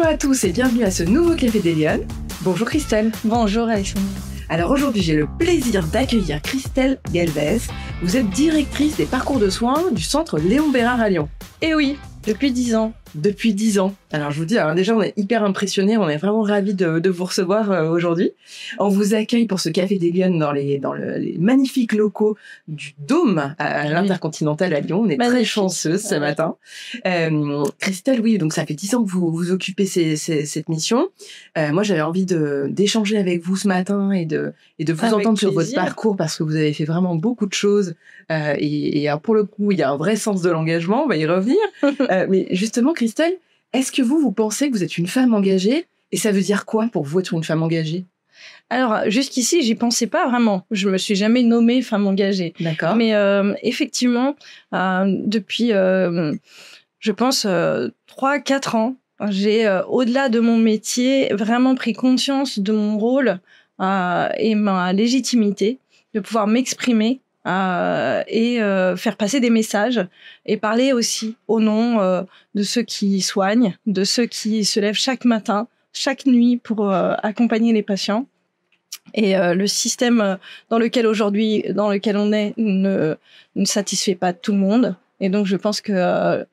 Bonjour à tous et bienvenue à ce nouveau Café des Lyonnes. Bonjour Christelle. Bonjour Alexandre. Alors aujourd'hui, j'ai le plaisir d'accueillir Christelle Galvez. Vous êtes directrice des parcours de soins du centre Léon Bérard à Lyon. Eh oui, depuis dix ans depuis dix ans. Alors je vous dis, alors déjà on est hyper impressionnés, on est vraiment ravis de, de vous recevoir euh, aujourd'hui. On vous accueille pour ce Café des Lyonnes dans les dans le, les magnifiques locaux du Dôme à, l'Intercontinental à Lyon. On est très chanceuse ce matin. Euh, Christelle, oui, donc ça fait dix ans que vous vous occupez ces, ces, cette mission. Euh, moi j'avais envie de d'échanger avec vous ce matin et de et de vous entendre sur votre parcours parce que vous avez fait vraiment beaucoup de choses euh, et, et pour le coup il y a un vrai sens de l'engagement. On va y revenir. Euh, mais justement Christelle, est-ce que vous, vous pensez que vous êtes une femme engagée Et ça veut dire quoi pour vous être une femme engagée? Alors jusqu'ici, j'y pensais pas vraiment. Je me suis jamais nommée femme engagée. D'accord. Mais euh, effectivement, euh, depuis, euh, je pense, trois, quatre ans, j'ai, au-delà de mon métier, vraiment pris conscience de mon rôle et ma légitimité de pouvoir m'exprimer euh, et euh, faire passer des messages et parler aussi au nom euh, de ceux qui soignent, de ceux qui se lèvent chaque matin, chaque nuit pour accompagner les patients. Et le système dans lequel aujourd'hui, dans lequel on est, ne, ne satisfait pas tout le monde. Et donc, je pense que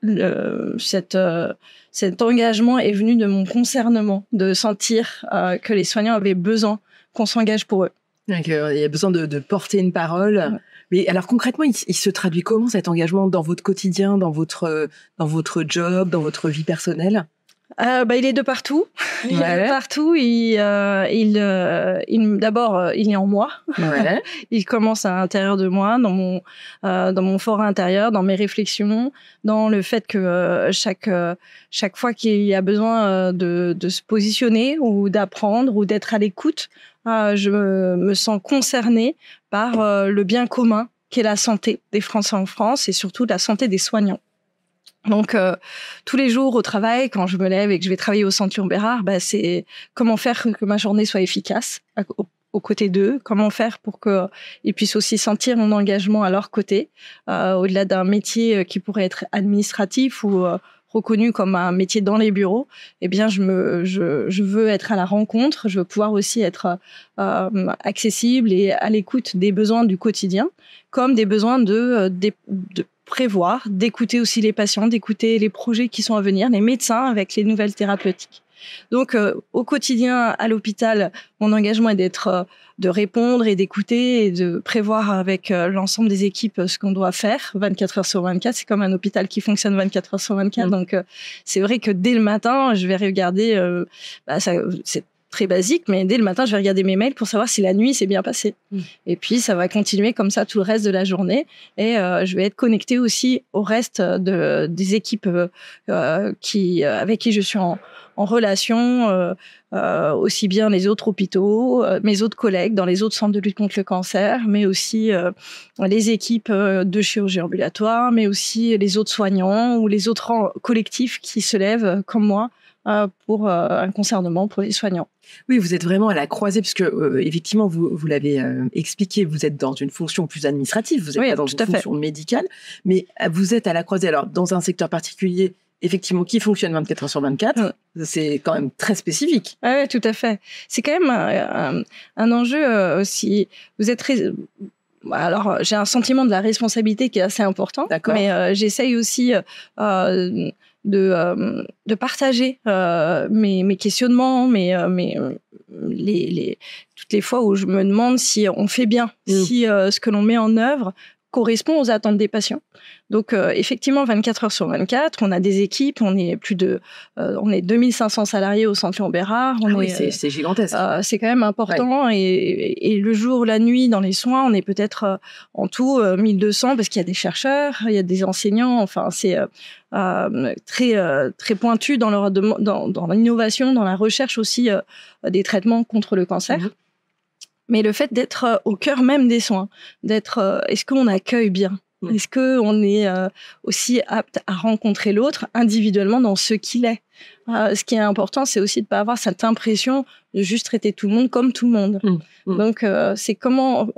le, cet engagement est venu de mon concernement, de sentir que les soignants avaient besoin qu'on s'engage pour eux. Il y a besoin de, de porter une parole. Mais alors concrètement, il, il, se traduit comment cet engagement dans votre quotidien, dans votre dans votre job, dans votre vie personnelle? Euh, bah, il est de partout. Il est de partout. Il, euh, il, euh, il d'abord, euh, il est en moi. Ouais. il commence à l'intérieur de moi, dans mon, euh, dans mon fort intérieur, dans mes réflexions, dans le fait que chaque, chaque fois qu'il y a besoin de, de se positionner ou d'apprendre ou d'être à l'écoute, je me sens concernée par le bien commun qu'est la santé des Français en France et surtout la santé des soignants. Donc euh, tous les jours au travail, quand je me lève et que je vais travailler au Centre Bérard, bah, c'est comment faire que ma journée soit efficace aux côtés d'eux, comment faire pour qu'ils puissent aussi sentir mon engagement à leur côté, euh, au-delà d'un métier euh, qui pourrait être administratif ou euh, reconnu comme un métier dans les bureaux, eh bien, je me, je, veux être à la rencontre, je veux pouvoir aussi être euh, accessible et à l'écoute des besoins du quotidien, comme des besoins de, de, de prévoir, d'écouter aussi les patients, d'écouter les projets qui sont à venir, les médecins avec les nouvelles thérapeutiques. Donc euh, au quotidien à l'hôpital, mon engagement est d'être euh, de répondre et d'écouter et de prévoir avec euh, l'ensemble des équipes ce qu'on doit faire 24 heures sur 24. C'est comme un hôpital qui fonctionne 24 heures sur 24. Mmh. Donc c'est vrai que dès le matin, je vais regarder. Bah, ça, c'est très basique, mais dès le matin, je vais regarder mes mails pour savoir si la nuit s'est bien passée. Mmh. Et puis, ça va continuer comme ça tout le reste de la journée. Et euh, je vais être connectée aussi au reste de, des équipes euh, qui, euh, avec qui je suis en, en relation, euh, aussi bien les autres hôpitaux, mes autres collègues dans les autres centres de lutte contre le cancer, mais aussi les équipes de chirurgie ambulatoire, mais aussi les autres soignants ou les autres collectifs qui se lèvent comme moi pour euh, un concernement pour les soignants. Oui, vous êtes vraiment à la croisée, puisque euh, effectivement, vous, vous l'avez euh, expliqué, vous êtes dans une fonction plus administrative, vous êtes oui, pas dans une fonction médicale, mais vous êtes à la croisée. Alors, dans un secteur particulier, effectivement, qui fonctionne 24 heures sur 24, mmh. c'est quand même très spécifique. Ah oui, tout à fait. C'est quand même un, un, un enjeu aussi. Vous êtes alors j'ai un sentiment de la responsabilité qui est assez important, mais euh, j'essaye aussi euh, de, euh, de partager euh, mes, mes, questionnements, mes, euh, mes, les, les, toutes les fois où je me demande si on fait bien, mmh. si ce que l'on met en œuvre correspond aux attentes des patients. Donc euh, effectivement, 24 heures sur 24, on a des équipes, on est plus de, euh, on est 2500 salariés au Centre Léon Bérard. On ah oui, c'est gigantesque. Euh, c'est quand même important ouais. et, et, le jour, la nuit, dans les soins, on est peut-être euh, en tout 1200 parce qu'il y a des chercheurs, il y a des enseignants. Enfin, c'est très très pointu dans leur dans, dans l'innovation, dans la recherche aussi des traitements contre le cancer. Mmh mais le fait d'être euh, au cœur même des soins, d'être, euh, est-ce qu'on accueille bien? Mmh. Est-ce qu'on est euh, aussi apte à rencontrer l'autre individuellement dans ce qu'il est? Ce qui est important, c'est aussi de ne pas avoir cette impression de juste traiter tout le monde comme tout le monde. Mmh. Mmh. Donc, c'est comment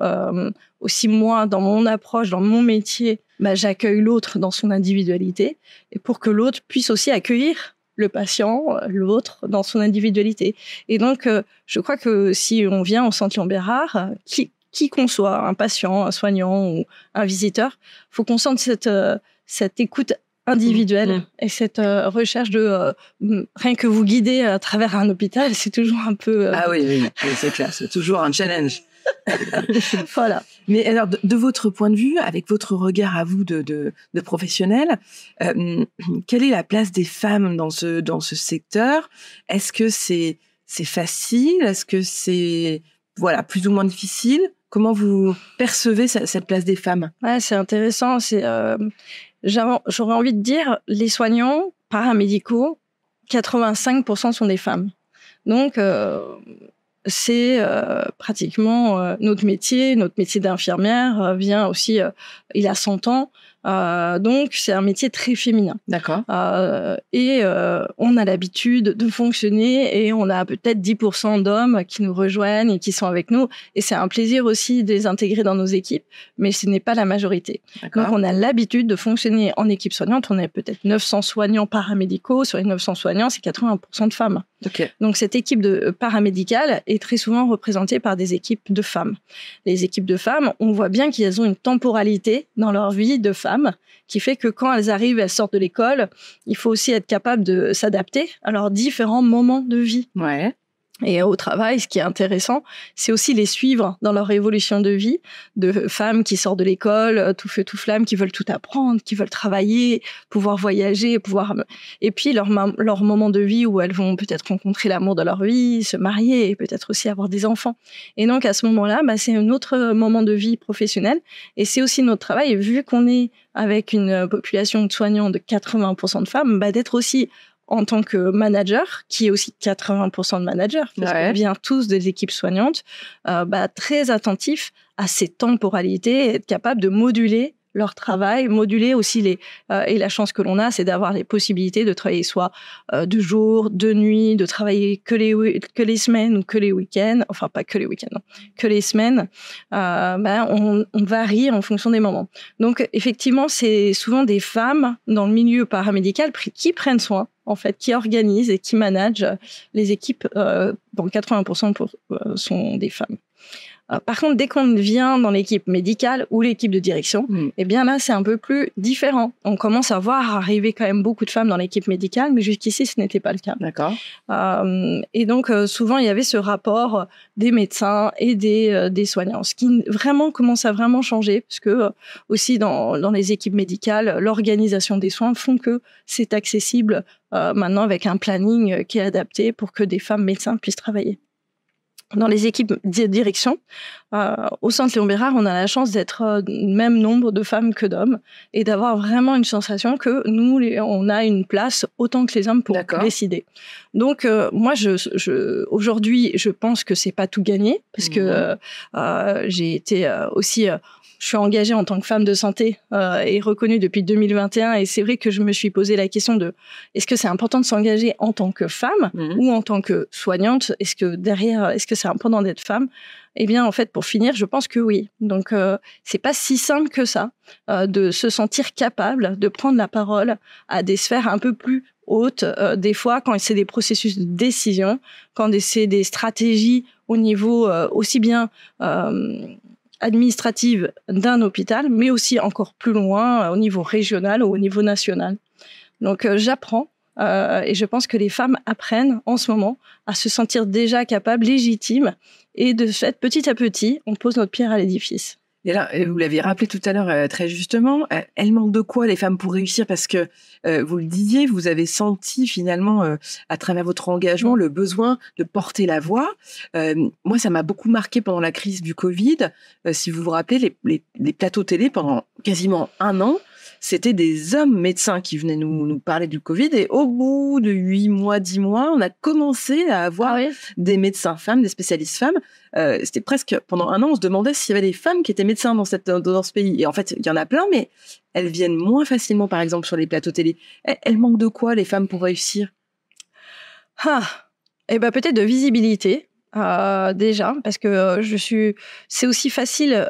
aussi moi, dans mon approche, dans mon métier, bah, j'accueille l'autre dans son individualité et pour que l'autre puisse aussi accueillir le patient, l'autre, dans son individualité. Et donc, je crois que si on vient au centre Lambert qui, qui qu'on soit, un patient, un soignant ou un visiteur, faut qu'on sente cette, cette écoute individuelle mmh. et cette recherche de rien que vous guider à travers un hôpital, c'est toujours un peu. Ah oui, oui, oui c'est clair, c'est toujours un challenge. voilà. Mais alors, de, votre point de vue, avec votre regard à vous de, de, professionnel, euh, quelle est la place des femmes dans ce, dans ce secteur? Est-ce que c'est c'est facile? Est-ce que c'est voilà plus ou moins difficile? Comment vous percevez cette, place des femmes? C'est intéressant. C'est euh, J'aurais envie de dire, les soignants paramédicaux, 85% sont des femmes. Donc, euh, c'est euh, pratiquement euh, notre métier. Notre métier d'infirmière euh, vient aussi, il a 100 ans. Donc, c'est un métier très féminin. D'accord. Et on a l'habitude de fonctionner et on a peut-être 10% d'hommes qui nous rejoignent et qui sont avec nous. Et c'est un plaisir aussi de les intégrer dans nos équipes, mais ce n'est pas la majorité. Donc, on a l'habitude de fonctionner en équipe soignante. On est peut-être 900 soignants paramédicaux. Sur les 900 soignants, c'est 80% de femmes. Donc, cette équipe de paramédicale est très souvent représentée par des équipes de femmes. Les équipes de femmes, on voit bien qu'elles ont une temporalité dans leur vie de femmes qui fait que quand elles arrivent, elles sortent de l'école, il faut aussi être capable de s'adapter à leurs différents moments de vie. Ouais. Et au travail, ce qui est intéressant, c'est aussi les suivre dans leur évolution de vie, de femmes qui sortent de l'école, euh, tout feu, tout flamme, qui veulent tout apprendre, qui veulent travailler, pouvoir voyager, pouvoir... Et puis leur, leur moment de vie où elles vont peut-être rencontrer l'amour de leur vie, se marier, et peut-être aussi avoir des enfants. Et donc à ce moment-là, bah, c'est un autre moment de vie professionnel. Et c'est aussi notre travail, vu qu'on est avec une population de soignants de 80% de femmes, bah, d'être aussi en tant que manager, qui est aussi 80% de manager, parce qu'on vient tous des équipes soignantes, euh, bah, très attentif à ces temporalités, être capable de moduler leur travail, moduler aussi les euh, et la chance que l'on a, c'est d'avoir les possibilités de travailler soit euh, de jour, de nuit, de travailler que les que les semaines ou que les week-ends, enfin pas que les week-ends, que les semaines. Euh, ben on, varie en fonction des moments. Donc effectivement, c'est souvent des femmes dans le milieu paramédical qui prennent soin en fait, qui organisent et qui managent les équipes. Euh, bon, 80% pour, sont des femmes. Euh, par contre, dès qu'on vient dans l'équipe médicale ou l'équipe de direction, mm. eh bien là, c'est un peu plus différent. On commence à voir arriver quand même beaucoup de femmes dans l'équipe médicale, mais jusqu'ici, ce n'était pas le cas. D'accord. Euh, et donc, euh, souvent, il y avait ce rapport des médecins et des, des soignants, ce qui vraiment commence à vraiment changer, parce que aussi dans, dans les équipes médicales, l'organisation des soins font que c'est accessible maintenant avec un planning qui est adapté pour que des femmes médecins puissent travailler dans les équipes de direction. Euh, au centre Léon Bérard, on a la chance d'être euh, même nombre de femmes que d'hommes et d'avoir vraiment une sensation que nous, on a une place autant que les hommes pour décider. Donc, euh, moi, je, je aujourd'hui, je pense que c'est pas tout gagné parce que mmh. euh, j'ai été aussi je suis engagée en tant que femme de santé euh, et reconnue depuis 2021. Et c'est vrai que je me suis posé la question de est-ce que c'est important de s'engager en tant que femme mhm. ou en tant que soignante? Est-ce que derrière, est-ce que c'est important d'être femme? Eh bien, en fait, pour finir, je pense que oui. Donc, euh, c'est pas si simple que ça euh, de se sentir capable de prendre la parole à des sphères un peu plus hautes. Euh, des fois, quand c'est des processus de décision, quand c'est des stratégies au niveau euh, aussi bien administrative d'un hôpital, mais aussi encore plus loin euh, au niveau régional ou au niveau national. Donc euh, j'apprends euh, et je pense que les femmes apprennent en ce moment à se sentir déjà capables, légitimes, et de fait, petit à petit, on pose notre pierre à l'édifice. Et là, vous l'avez rappelé tout à l'heure euh, très justement, euh, elles manquent de quoi les femmes pour réussir? Parce que euh, vous le disiez, vous avez senti finalement à travers votre engagement le besoin de porter la voix. moi, ça m'a beaucoup marqué pendant la crise du Covid. si vous vous rappelez, les, les, les plateaux télé pendant quasiment un an c'était des hommes médecins qui venaient nous, nous parler du Covid. Et au bout de huit mois, dix mois, on a commencé à avoir ah des médecins femmes, des spécialistes femmes. Euh, c'était presque pendant un an, on se demandait s'il y avait des femmes qui étaient médecins dans, cette, dans ce pays. Et en fait, il y en a plein, mais elles viennent moins facilement, par exemple, sur les plateaux télé. Elles, manquent de quoi, les femmes, pour réussir? Ah. Eh ben, peut-être de visibilité déjà, parce que je suis. C'est aussi facile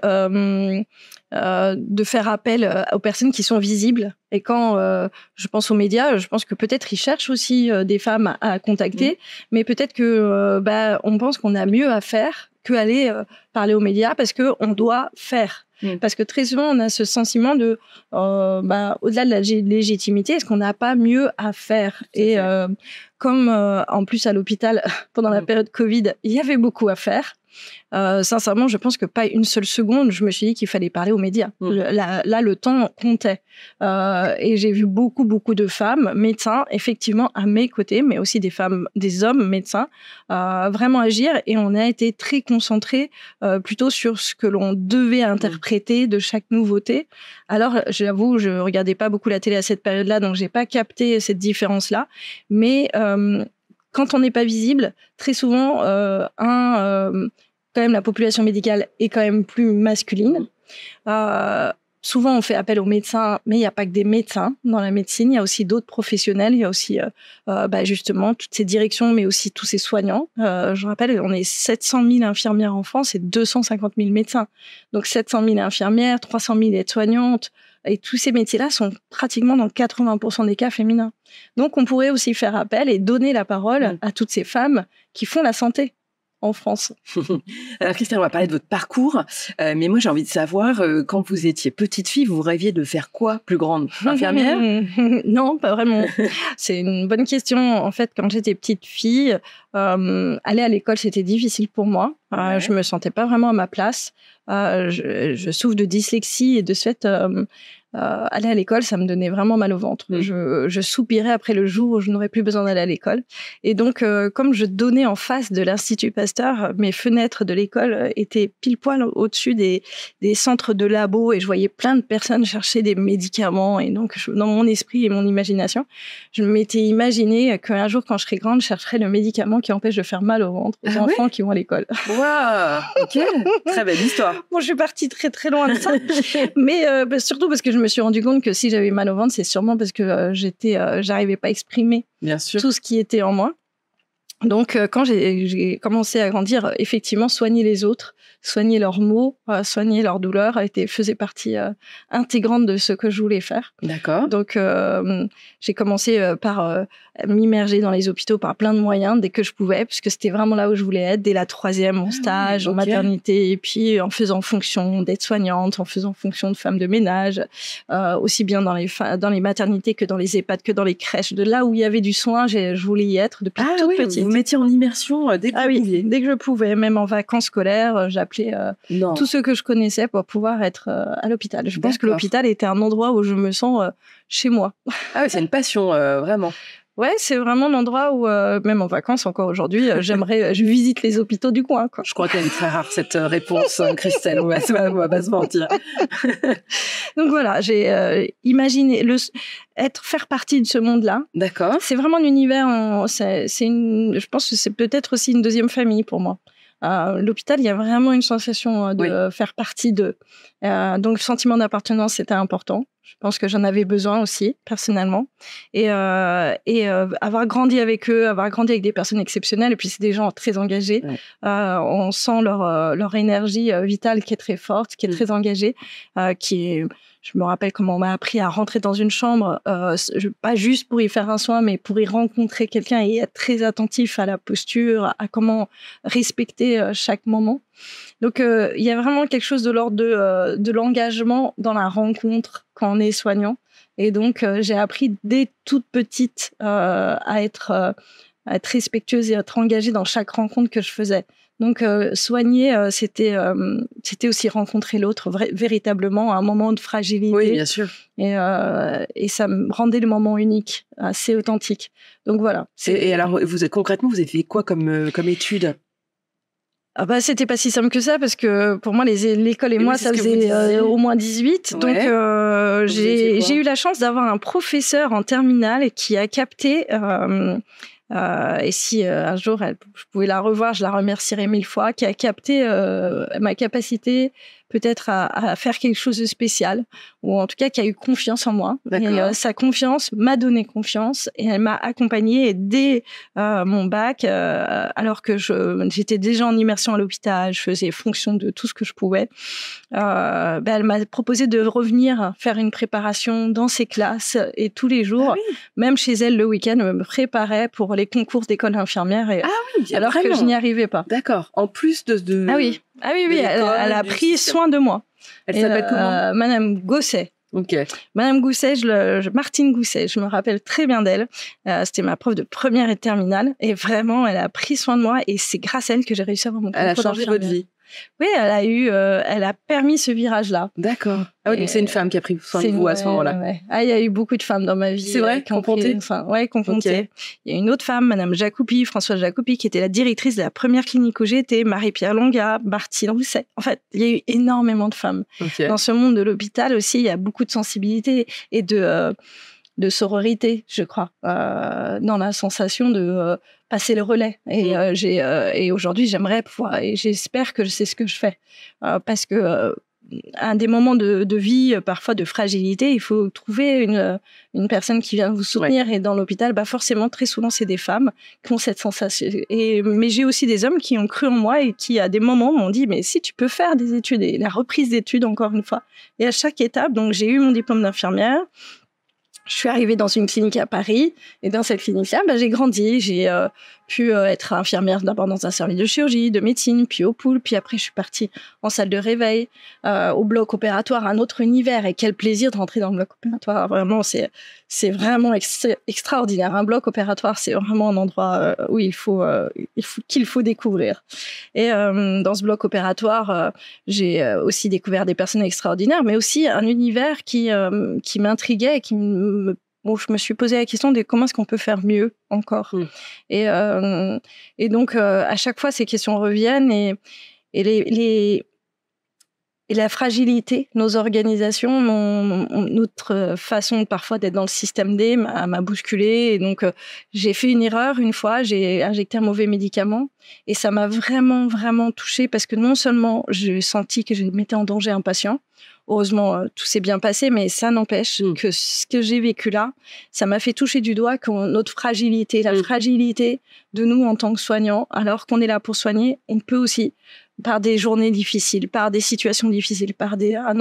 de faire appel aux personnes qui sont visibles. Et quand je pense aux médias, je pense que peut-être ils cherchent aussi des femmes à, contacter, mmh. mais peut-être que bah, on pense qu'on a mieux à faire que aller parler aux médias parce que on doit faire. Mm. Parce que très souvent, on a ce sentiment de, euh, bah, au-delà de la légitimité, est-ce qu'on n'a pas mieux à faire? Et euh, comme euh, en plus à l'hôpital, pendant la mm. période Covid, il y avait beaucoup à faire, euh, sincèrement, je pense que pas une seule seconde, je me suis dit qu'il fallait parler aux médias. Mm. Là, le temps comptait. Euh, et j'ai vu beaucoup, beaucoup de femmes médecins, effectivement, à mes côtés, mais aussi des femmes, des hommes médecins, euh, vraiment agir. Et on a été très concentrés plutôt sur ce que l'on devait mm. interpréter de chaque nouveauté. Alors, j'avoue, je regardais pas beaucoup la télé à cette période-là, donc j'ai pas capté cette différence-là. Mais quand on n'est pas visible, très souvent, un quand même la population médicale est quand même plus masculine. Euh, souvent, on fait appel aux médecins, mais il n'y a pas que des médecins dans la médecine. Il y a aussi d'autres professionnels. Il y a aussi, euh, euh, bah, justement, toutes ces directions, mais aussi tous ces soignants. je rappelle, on est 700 000 infirmières en France et 250 000 médecins. Donc, 700 000 infirmières, 300 000 aides-soignantes. Et tous ces métiers-là sont pratiquement dans 80% des cas féminins. Donc, on pourrait aussi faire appel et donner la parole mmh. à toutes ces femmes qui font la santé en France. Alors Christelle, on va parler de votre parcours, euh, mais moi j'ai envie de savoir, euh, quand vous étiez petite fille, vous rêviez de faire quoi plus grande? Infirmière? Non, pas vraiment. C'est une bonne question. En fait, quand j'étais petite fille, euh, aller à l'école c'était difficile pour moi. Je me sentais pas vraiment à ma place. Je, je, souffre de dyslexie et de ce fait, euh, aller à l'école, ça me donnait vraiment mal au ventre. Mm. Je, je, soupirais après le jour où je n'aurais plus besoin d'aller à l'école. Et donc, euh, comme je donnais en face de l'Institut Pasteur, mes fenêtres de l'école étaient pile poil au-dessus des, des, centres de labo et je voyais plein de personnes chercher des médicaments. Et donc, dans mon esprit et mon imagination, je m'étais imaginé qu'un jour, quand je serais grande, je chercherais le médicament qui empêche de faire mal au ventre aux ah enfants qui vont à l'école. Waouh Ok, très belle histoire. bon, je suis partie très très loin de ça, mais euh, bah, surtout parce que je me me suis rendu compte que si j'avais mal au ventre, c'est sûrement parce que euh, j'étais, euh, j'arrivais pas à exprimer Bien sûr. tout ce qui était en moi. Donc, euh, quand j'ai commencé à grandir, effectivement, soigner les autres, soigner leurs maux, soigner leurs douleurs, été, faisait partie intégrante de ce que je voulais faire. D'accord. Donc, j'ai commencé par m'immerger dans les hôpitaux par plein de moyens dès que je pouvais, puisque c'était vraiment là où je voulais être, dès la troisième, en ah stage, en maternité, et puis en faisant fonction d'aide-soignante, en faisant fonction de femme de ménage, euh, aussi bien dans les, dans les maternités que dans les EHPAD, que dans les crèches. De là où il y avait du soin, je voulais y être depuis ah, toute oui, petite. Vous mettiez en immersion euh, dès que ah, oui, dès que je pouvais, même en vacances scolaires, euh, j'appelais tous ceux que je connaissais pour pouvoir être à l'hôpital. Je pense que l'hôpital était un endroit où je me sens chez moi. Ah oui, c'est une passion, vraiment. Ouais, c'est vraiment l'endroit où, euh, même en vacances encore aujourd'hui, euh, j'aimerais, je visite les hôpitaux du coin. Quoi. Je crois qu'elle est très rare cette euh, réponse, Christelle. On va, on va pas se mentir. Donc voilà, j'ai imaginé le être faire partie de ce monde-là. D'accord. C'est vraiment un univers. C'est, une, je pense que c'est peut-être aussi une deuxième famille pour moi. Euh, l'hôpital, il y a vraiment une sensation de faire partie de. Euh, donc, le sentiment d'appartenance, c'était important. Je pense que j'en avais besoin aussi, personnellement. Et, euh, et euh, avoir grandi avec eux, avoir grandi avec des personnes exceptionnelles, et puis c'est des gens très engagés. Euh, on sent leur, euh, leur énergie euh, vitale qui est très forte, qui est mm. très engagée, qui est je me rappelle comment on m'a appris à rentrer dans une chambre, euh, pas juste pour y faire un soin, mais pour y rencontrer quelqu'un et être très attentif à la posture, à comment respecter chaque moment. Donc, euh, il y a vraiment quelque chose de l'ordre de, euh, l'engagement dans la rencontre quand on est soignant. Et donc, euh, j'ai appris dès toute petite à, être, à être respectueuse et à être engagée dans chaque rencontre que je faisais. Donc, soigner, c'était c'était aussi rencontrer l'autre véritablement à un moment de fragilité. Oui, bien sûr. Et, et ça me rendait le moment unique, assez authentique. Donc voilà. Et, alors, vous concrètement, vous avez fait quoi comme, comme étude? Ah bah, c'était pas si simple que ça parce que pour moi l'école et, moi ça faisait euh, au moins 18 donc euh, j'ai eu la chance d'avoir un professeur en terminale qui a capté euh, euh et si un jour elle, je pouvais la revoir je la remercierais mille fois qui a capté ma capacité peut-être à, faire quelque chose de spécial, ou en tout cas qui a eu confiance en moi. Et euh, sa confiance m'a donné confiance et elle m'a accompagnée dès euh, mon bac, euh, alors que j'étais déjà en immersion à l'hôpital, je faisais fonction de tout ce que je pouvais. Ben, elle m'a proposé de revenir faire une préparation dans ses classes et tous les jours, ah même chez elle le week-end, me préparait pour les concours d'école infirmière. Et, ah oui, alors que je n'y arrivais pas. D'accord. En plus de, de... ah oui ah oui, oui, elle, a pris soin de moi. Elle s'appelle comment euh, Madame Gosset. Ok. Madame Gousset, je Martine Gousset, je me rappelle très bien d'elle. Euh, c'était ma prof de première et terminale. Et vraiment, elle a pris soin de moi. Et c'est grâce à elle que j'ai réussi à avoir mon Elle a changé votre vie. Oui, elle a eu, euh, elle a permis ce virage-là. D'accord. Ah oui, donc c'est une femme qui a pris soin de vous à ce moment-là. Ah, il y a eu beaucoup de femmes dans ma vie. C'est vrai, qu'on comptait. Enfin, ouais, qu'on. Il y a une autre femme, Madame Jacopi, Françoise Jacopi, qui était la directrice de la première clinique où j'étais, Marie-Pierre Longa, Martine Rousset. En fait, il y a eu énormément de femmes. Dans ce monde de l'hôpital aussi, il y a beaucoup de sensibilité et de euh, de sororité, je crois, euh, dans la sensation de passer le relais. Et, mmh. euh, j'ai, euh, et aujourd'hui, j'aimerais pouvoir, et j'espère que c'est ce que je fais. Euh, parce que à des moments de, de, vie, parfois de fragilité, il faut trouver une, une personne qui vient vous soutenir. Et dans l'hôpital, bah forcément, très souvent, c'est des femmes qui ont cette sensation. Et, mais j'ai aussi des hommes qui ont cru en moi et qui, à des moments, m'ont dit, mais si tu peux faire des études, et la reprise d'études, encore une fois. Et à chaque étape, donc j'ai eu mon diplôme d'infirmière, je suis arrivée dans une clinique à Paris et dans cette clinique-là, bah, j'ai grandi. J'ai euh, pu euh, être infirmière d'abord dans un service de chirurgie, de médecine, puis au pool, puis après je suis partie en salle de réveil, euh, au bloc opératoire, un autre univers. Et quel plaisir de rentrer dans le bloc opératoire. Vraiment, c'est c'est vraiment extraordinaire. Un bloc opératoire, c'est vraiment un endroit où il faut il faut qu'il faut découvrir. Et dans ce bloc opératoire, j'ai aussi découvert des personnes extraordinaires, mais aussi un univers qui qui m'intriguait et qui me bon, je me suis posé la question de comment est-ce qu'on peut faire mieux encore. Mmh. Et, euh, et donc, euh, à chaque fois, ces questions reviennent et, et les, les et la fragilité, nos organisations, notre façon parfois d'être dans le système D m'a bousculé. Et donc, euh, j'ai fait une erreur une fois, j'ai injecté un mauvais médicament. Et ça m'a vraiment, vraiment touchée parce que non seulement j'ai senti que je mettais en danger un patient, Heureusement, euh, tout s'est bien passé, mais ça n'empêche mm. que ce que j'ai vécu là, ça m'a fait toucher du doigt notre fragilité, la mm. fragilité de nous en tant que soignants, alors qu'on est là pour soigner, on peut aussi par des journées difficiles, par des situations difficiles, par des, un,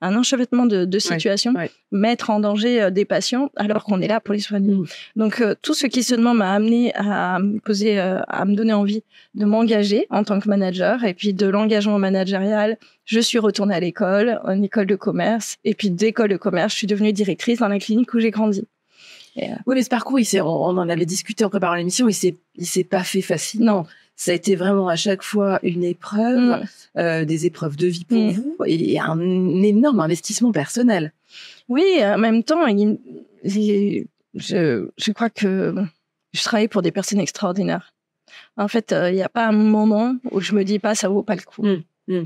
un enchevêtrement de, situations, mettre en danger euh, des patients alors qu'on est là pour les soigner. Mm. Donc euh, tout ce questionnement m'a amené à me poser, euh, à me donner envie de m'engager en tant que manager et puis de l'engagement managérial. Je suis retournée à l'école, en école de commerce et puis d'école de commerce, je suis devenue directrice dans la clinique où j'ai grandi. Oui, mais ce parcours, il on, on en avait discuté en préparant l'émission, il s'est, il s'est pas fait facile. Non ça a été vraiment à chaque fois une épreuve, mm. euh, des épreuves de vie pour mm. vous et un énorme investissement personnel. Oui, en même temps, je, je crois que je travaille pour des personnes extraordinaires. En fait, euh, il n'y a pas un moment où je me dis pas ça vaut pas le coup. Mm.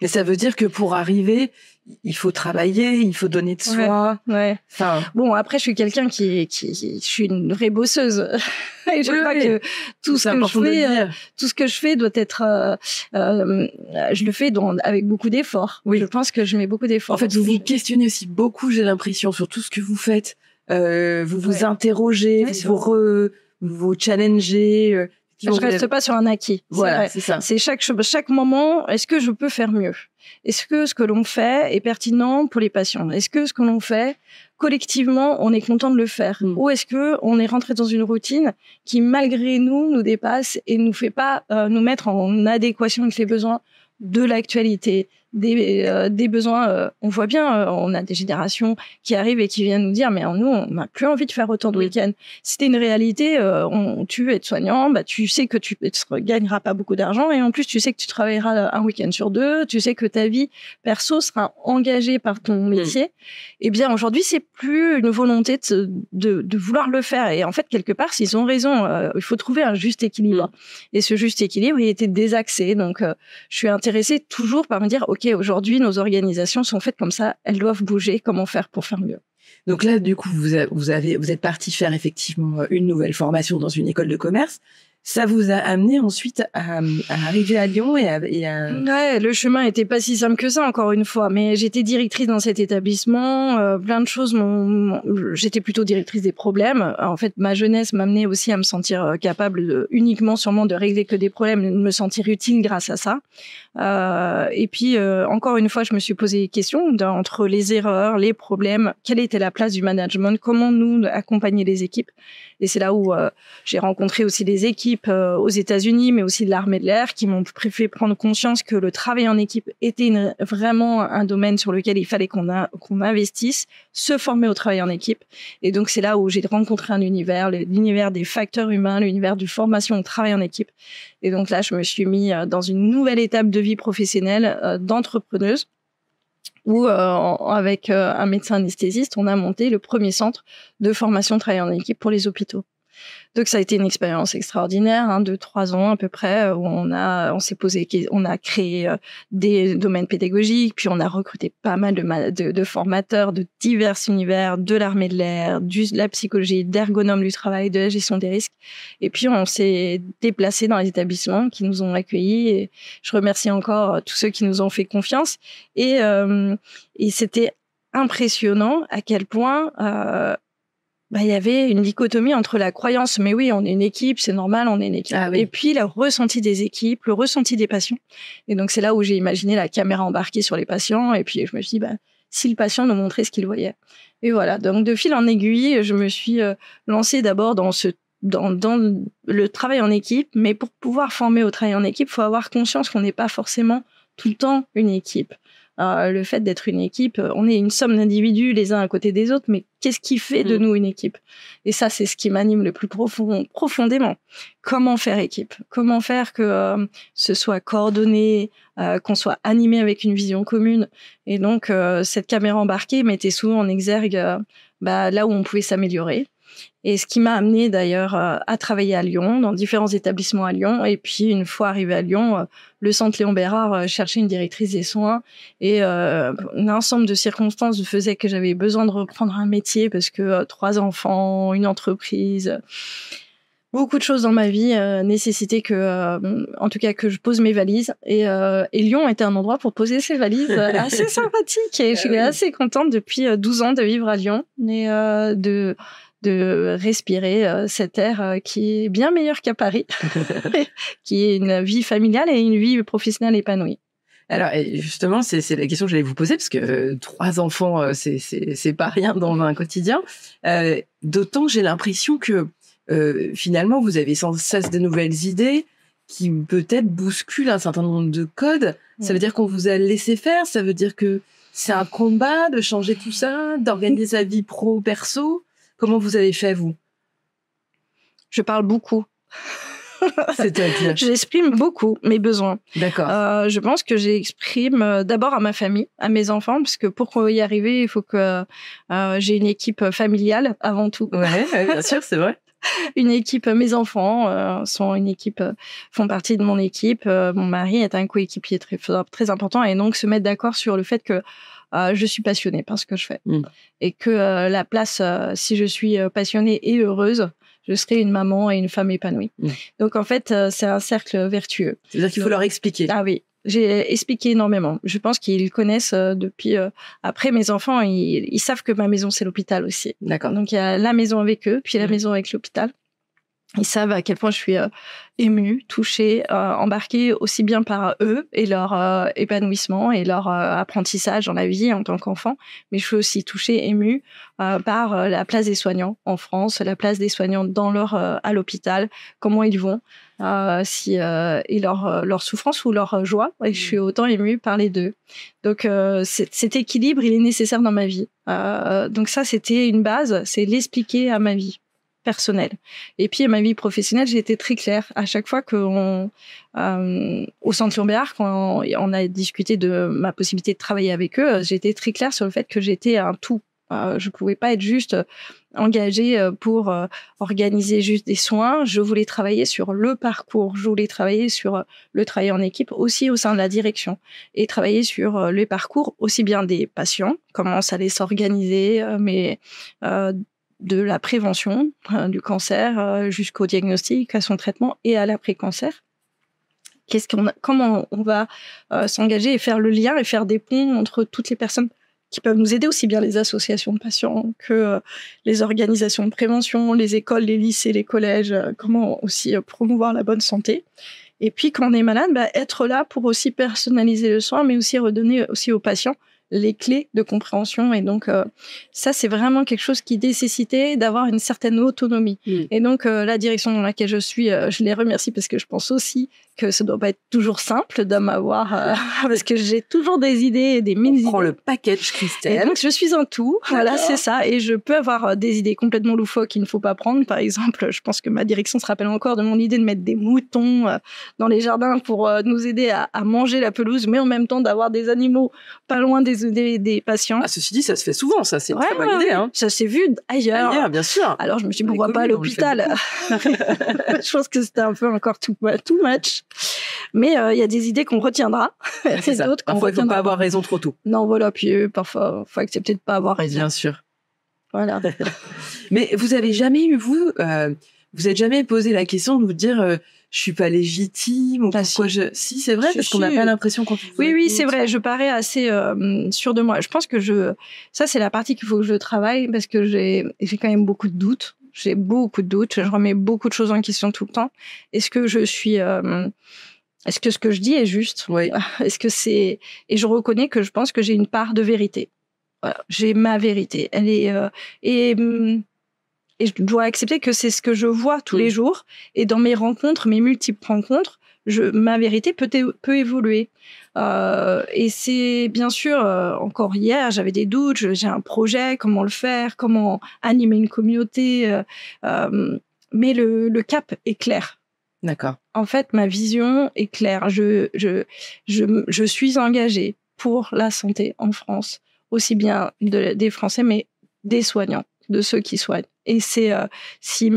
Et ça veut dire que pour arriver, il faut travailler, il faut donner de soi. Ouais. Enfin, bon, après, je suis quelqu'un qui, qui, je suis une vraie bosseuse. et je crois que tout ce que je fais, euh, tout ce que je fais doit être, euh, euh, je le fais dans, avec beaucoup d'efforts. Oui. Je pense que je mets beaucoup d'efforts. En fait, vous vous questionnez aussi beaucoup, j'ai l'impression, sur tout ce que vous faites. Euh, vous vous interrogez, vous, re, vous challengez. Je reste pas sur un acquis. Voilà, c'est ça. C'est chaque chaque moment. Est-ce que je peux faire mieux? Est-ce que ce que l'on fait est pertinent pour les patients? Est-ce que ce que l'on fait collectivement, on est content de le faire? Hmm. Ou est-ce que on est rentré dans une routine qui, malgré nous, nous dépasse et nous fait pas euh, nous mettre en adéquation avec les besoins de l'actualité, des, euh, des besoins. Euh, on voit bien, euh, on a des générations qui arrivent et qui viennent nous dire, mais en nous, on n'a plus envie de faire autant de week-ends. C'était une réalité. on, tu es soignant, bah, tu sais que tu ne gagneras pas beaucoup d'argent et en plus, tu sais que tu travailleras un week-end sur deux. Tu sais que ta vie perso sera engagée par ton mm. métier. Eh bien, aujourd'hui, c'est plus une volonté de, de, de, vouloir le faire. Et en fait, quelque part, s'ils ont raison, il faut trouver un juste équilibre. Mm. Et ce juste équilibre, il était désaxé. Donc, je suis intéressée toujours par me dire, OK, aujourd'hui, nos organisations sont faites comme ça, elles doivent bouger, comment faire pour faire mieux? Donc là, du coup, vous, vous êtes parti faire effectivement une nouvelle formation dans une école de commerce. Ça vous a amené ensuite à, arriver à Lyon et à, Ouais, le chemin était pas si simple que ça, encore une fois. Mais j'étais directrice dans cet établissement. Euh, plein de choses m'ont... J'étais plutôt directrice des problèmes. En fait, ma jeunesse m'amenait aussi à me sentir euh, capable uniquement, sûrement, de régler que des problèmes, de me sentir utile grâce à ça. Euh, et puis, euh, encore une fois, je me suis posé des questions entre les erreurs, les problèmes, quelle était la place du management, comment nous accompagner les équipes? Et c'est là où j'ai rencontré aussi des équipes euh, aux États-Unis, mais aussi de l'armée de l'air, qui m'ont fait prendre conscience que le travail en équipe était vraiment un domaine sur lequel il fallait qu'on investisse, se former au travail en équipe. Et donc c'est là où j'ai rencontré un univers, l'univers des facteurs humains, l'univers du formation au travail en équipe. Et donc là, je me suis mis euh, dans une nouvelle étape de vie professionnelle euh, d'entrepreneuse où avec un médecin anesthésiste, on a monté le premier centre de formation travail en équipe pour les hôpitaux. Donc ça a été une expérience extraordinaire, hein, de trois ans à peu près, où on a, on s'est posé, on a créé euh, des domaines pédagogiques, puis on a recruté pas mal de, de, formateurs de divers univers, de l'armée de l'air, de la psychologie, d'ergonome du travail, de la gestion des risques. Et puis on s'est déplacé dans les établissements qui nous ont accueillis. Et je remercie encore tous ceux qui nous ont fait confiance. Et, euh, et c'était impressionnant à quel point euh, bah, il y avait une dichotomie entre la croyance, mais oui, on est une équipe, c'est normal, on est une équipe, ah et puis le ressenti des équipes, le ressenti des patients. Et donc c'est là où j'ai imaginé la caméra embarquée sur les patients, et puis je me suis dit, bah, si le patient nous montrait ce qu'il voyait. Et voilà, donc de fil en aiguille, je me suis euh, lancée d'abord dans ce dans, dans le travail en équipe, mais pour pouvoir former au travail en équipe, faut avoir conscience qu'on n'est pas forcément tout le temps une équipe. Euh, le fait d'être une équipe, on est une somme d'individus les uns à côté des autres, mais qu'est-ce qui fait de mm. nous une équipe? Et ça, c'est ce qui m'anime le plus profond, profondément. Comment faire équipe? Comment faire que euh, ce soit coordonné, qu'on soit animé avec une vision commune? Et donc, cette caméra embarquée mettait souvent en exergue bah, là où on pouvait s'améliorer et ce qui m'a amené d'ailleurs euh, à travailler à Lyon, dans différents établissements à Lyon. Et puis, une fois arrivé à Lyon, euh, le centre Léon Bérard euh, cherchait une directrice des soins. Et un ensemble de circonstances faisait que j'avais besoin de reprendre un métier parce que trois enfants, une entreprise beaucoup de choses dans ma vie nécessitaient que, en tout cas, que je pose mes valises. Et, et, Lyon était un endroit pour poser ses valises assez sympathique. Et je suis ah assez contente depuis 12 ans de vivre à Lyon et de de respirer euh, cet air euh, qui est bien meilleur qu'à Paris, qui est une vie familiale et une vie professionnelle épanouie. Alors justement, c'est la question que j'allais vous poser parce que euh, trois enfants, c'est c'est pas rien dans un quotidien. D'autant que j'ai l'impression que finalement vous avez sans cesse de nouvelles idées qui peut-être bousculent un certain nombre de codes. Ça veut dire qu'on vous a laissé faire. Ça veut dire que c'est un combat de changer tout ça, d'organiser sa vie pro perso. Comment vous avez fait, vous? Je parle beaucoup. C'est-à-dire? J'exprime beaucoup mes besoins. D'accord. Euh, je pense que j'exprime euh, d'abord à ma famille, à mes enfants, parce que pour y arriver, il faut que euh, j'ai une équipe familiale avant tout. Ouais, bien sûr, c'est vrai. une équipe, mes enfants sont une équipe, font partie de mon équipe. mon mari est un coéquipier très, très important et donc se mettre d'accord sur le fait que euh, je suis passionnée par ce que je fais. Mm. Et que euh, la place, euh, si je suis passionnée et heureuse, je serai une maman et une femme épanouie. Mm. Donc en fait, c'est un cercle vertueux. C'est-à-dire qu'il faut leur expliquer. Ah oui, j'ai expliqué énormément. Je pense qu'ils connaissent depuis. après, mes enfants, ils, ils, savent que ma maison, c'est l'hôpital aussi. D'accord. Donc, il y a la maison avec eux, puis la mm. maison avec l'hôpital. Ils savent à quel point je suis euh, émue, touchée, euh, embarquée aussi bien par eux et leur euh, épanouissement et leur apprentissage dans la vie en tant qu'enfant, mais je suis aussi touchée, émue par la place des soignants en France, la place des soignants dans leur à l'hôpital, comment ils vont, si et leur leur souffrance ou leur joie. Et je suis autant émue par les deux. Donc cet équilibre, il est nécessaire dans ma vie. donc ça, c'était une base, c'est l'expliquer à ma vie personnel. Et puis, ma vie professionnelle, j'ai été très claire. À chaque fois qu'on, euh, au Centre Lombard, quand on, a discuté de ma possibilité de travailler avec eux, j'étais très claire sur le fait que j'étais un tout. Euh, je pouvais pas être juste engagée euh, pour euh, organiser juste des soins. Je voulais travailler sur le parcours. Je voulais travailler sur le travail en équipe aussi au sein de la direction et travailler sur le parcours aussi bien des patients, comment ça allait s'organiser, mais de la prévention hein, du cancer jusqu'au diagnostic, à son traitement et à l'après-cancer. Qu'est-ce qu'on, comment on va s'engager et faire le lien et faire des ponts entre toutes les personnes qui peuvent nous aider aussi bien les associations de patients que euh, les organisations de prévention, les écoles, les lycées, les collèges, euh, comment aussi euh, promouvoir la bonne santé. Et puis quand on est malade, bah, être là pour aussi personnaliser le soin, mais aussi redonner aussi aux patients les clés de compréhension. Et donc, ça, c'est vraiment quelque chose qui nécessitait d'avoir une certaine autonomie. Mm. Et donc, la direction dans laquelle je suis, je les remercie parce que je pense aussi que ça doit pas être toujours simple de m'avoir euh, parce que j'ai toujours des idées des mille On prend le package Christelle. Et donc je suis un tout. Voilà, c'est ça et je peux avoir euh, des idées complètement loufoques qu'il ne faut pas prendre par exemple, je pense que ma direction se rappelle encore de mon idée de mettre des moutons euh, dans les jardins pour nous aider à, manger la pelouse mais en même temps d'avoir des animaux pas loin des, des, patients. Ah, ceci dit, ça se fait souvent ça, c'est une très bonne idée hein. Ça s'est vu ailleurs. Ailleurs, bien sûr. Alors je me suis dit pourquoi pas à l'hôpital. je pense que c'était un peu encore tout too much. Mais euh, il y a des idées qu'on retiendra. C'est d'autres Parfois, il ne faut pas avoir raison trop tôt. Non, voilà. Puis euh, parfois, il faut accepter de ne pas avoir raison. Bien sûr. Voilà. Mais vous avez jamais eu, vous, euh, vous êtes jamais posé la question de vous dire, je je suis pas légitime ou ah, pourquoi si. je. Si, c'est vrai, parce qu'on n'a pas l'impression qu'on. Oui, oui, c'est vrai. Je parais assez euh, sûre de moi. Je pense que je. Ça, c'est la partie qu'il faut que je travaille parce que j'ai j'ai quand même beaucoup de doutes. J'ai beaucoup de doutes. Je remets beaucoup de choses en question tout le temps. Est-ce que je suis est-ce que ce que je dis est juste? Oui. Est-ce que c'est et je reconnais que je pense que j'ai une part de vérité. Voilà, j'ai ma vérité. Elle est euh, et mm, et je dois accepter que c'est ce que je vois tous les jours et dans mes rencontres, mes multiples rencontres, je, ma vérité peut, peut évoluer. Euh, et c'est bien sûr, euh, encore hier, j'avais des doutes, j'ai un projet, comment le faire, comment animer une communauté, euh, mais le, le, cap est clair. D'accord. En fait, ma vision est claire. Je, je, je, je suis engagée pour la santé en France, aussi bien de, des Français, mais des soignants, de ceux qui soignent. Et c'est euh, si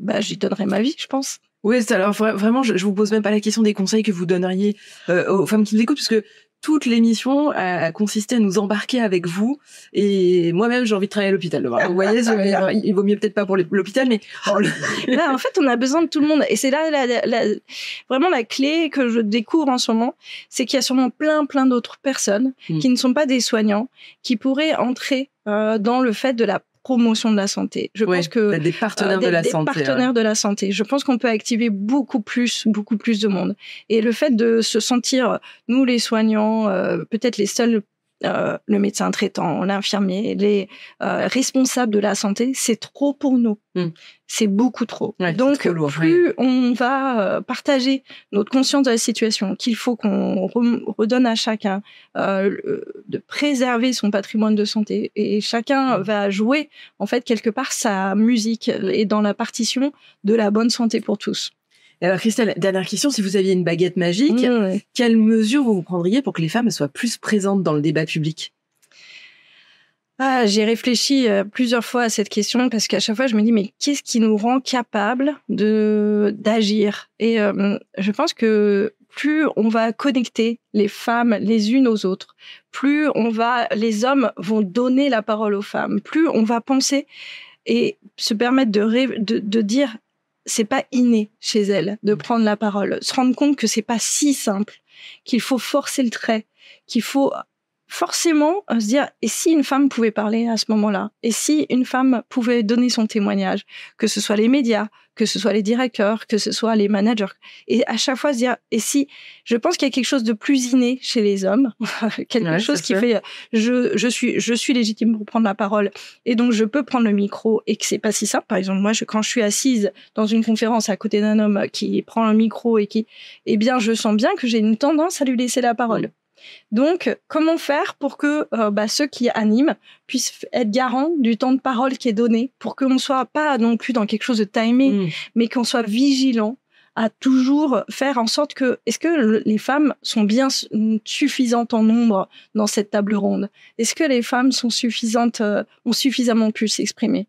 bah, j'y donnerai ma vie, je pense. Oui, alors vraiment, je, je vous pose même pas la question des conseils que vous donneriez euh, aux femmes qui nous écoutent, parce que toute l'émission a, consisté à nous embarquer avec vous. Et moi-même, j'ai envie de travailler à l'hôpital. Vous voyez, il vaut mieux peut-être pas pour l'hôpital, mais là, en fait, on a besoin de tout le monde. Et c'est là vraiment la clé que je découvre en ce moment, c'est qu'il y a sûrement plein, plein d'autres personnes hmm. qui ne sont pas des soignants, qui pourraient entrer euh, dans le fait de la promotion de la santé. Je pense que des partenaires euh, de la des santé. Partenaires de la santé. Je pense qu'on peut activer beaucoup plus, beaucoup plus de monde. Et le fait de se sentir, nous les soignants, euh, peut-être les seuls euh, le médecin traitant, l'infirmier, les euh, responsables de la santé, c'est trop pour nous. Hmm. C'est beaucoup trop. Donc, plus on va euh, partager notre conscience de la situation, qu'il faut qu'on redonne à chacun de préserver son patrimoine de santé, et chacun hmm. va jouer en fait quelque part sa musique et dans la partition de la bonne santé pour tous alors Christelle, dernière question, si vous aviez une baguette magique, quelles mesures vous prendriez pour que les femmes soient plus présentes dans le débat public? Ah, j'ai réfléchi euh, plusieurs fois à cette question parce qu'à chaque fois je me dis mais qu'est-ce qui nous rend capable de d'agir? Et euh, je pense que plus on va connecter les femmes les unes aux autres, plus on va les hommes vont donner la parole aux femmes, plus on va penser et se permettre de, de, de dire c'est pas inné chez elle de mm. prendre la parole, se rendre compte que c'est pas si simple, qu'il faut forcer le trait, qu'il faut forcément euh, se dire et si une femme pouvait parler à ce moment-là? Et si une femme pouvait donner son témoignage? Que ce soit les médias que ce soit les directeurs que ce soit les managers. Et à chaque fois se dire et si je pense qu'il y a quelque chose de plus inné chez les hommes quelque chose qui fait je je suis je suis légitime pour prendre la parole et donc je peux prendre le micro et que c'est pas si simple. Par exemple moi je, quand je suis assise dans une conférence à côté d'un homme qui prend le micro et qui eh bien je sens bien que j'ai une tendance à lui laisser la parole donc, comment faire pour que euh, bah, ceux qui animent puissent être garants du temps de parole qui est donné, pour qu'on ne soit pas non plus dans quelque chose de timé, mm. mais qu'on soit vigilant à toujours faire en sorte que est-ce que les femmes sont bien suffisantes en nombre dans cette table ronde? Est-ce que les femmes sont suffisantes euh, ont suffisamment pu s'exprimer?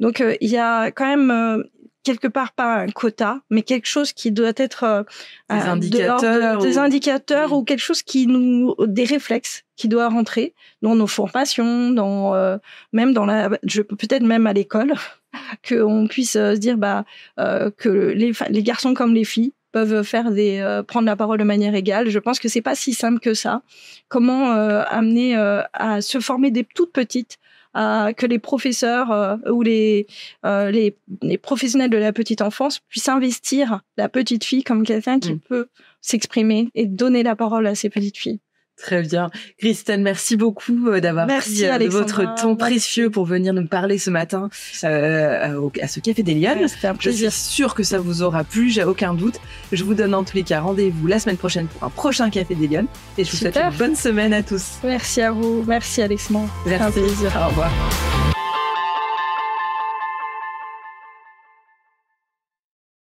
Donc euh, il y a quand même quelque part pas un quota, mais quelque chose qui doit être euh, des indicateurs, des indicateurs ou quelque chose qui nous des réflexes qui doit rentrer dans nos formations, dans euh, même dans la, je peut-être même à l'école, qu'on puisse euh, se dire bah euh, que les, les garçons comme les filles peuvent faire des euh, prendre la parole de manière égale. Je pense que c'est pas si simple que ça. Comment euh, amener à se former des toutes petites à que les professeurs ou les, les, les professionnels de la petite enfance puissent investir la petite fille comme quelqu'un qui Mm. peut s'exprimer et donner la parole à ces petites filles. Très bien. Christelle, merci beaucoup euh, d'avoir Merci, pris euh, de votre temps Merci. précieux pour venir nous parler ce matin euh, à ce Café des Lyonnes. C'était un Je suis plaisir. sûre que ça vous aura plu, j'ai aucun doute. Je vous donne en tous les cas rendez-vous la semaine prochaine pour un prochain Café des Lyonnes. Et je vous souhaite une bonne semaine à tous. Merci à vous. Merci Alexandre. C'était un Merci. plaisir. Au revoir.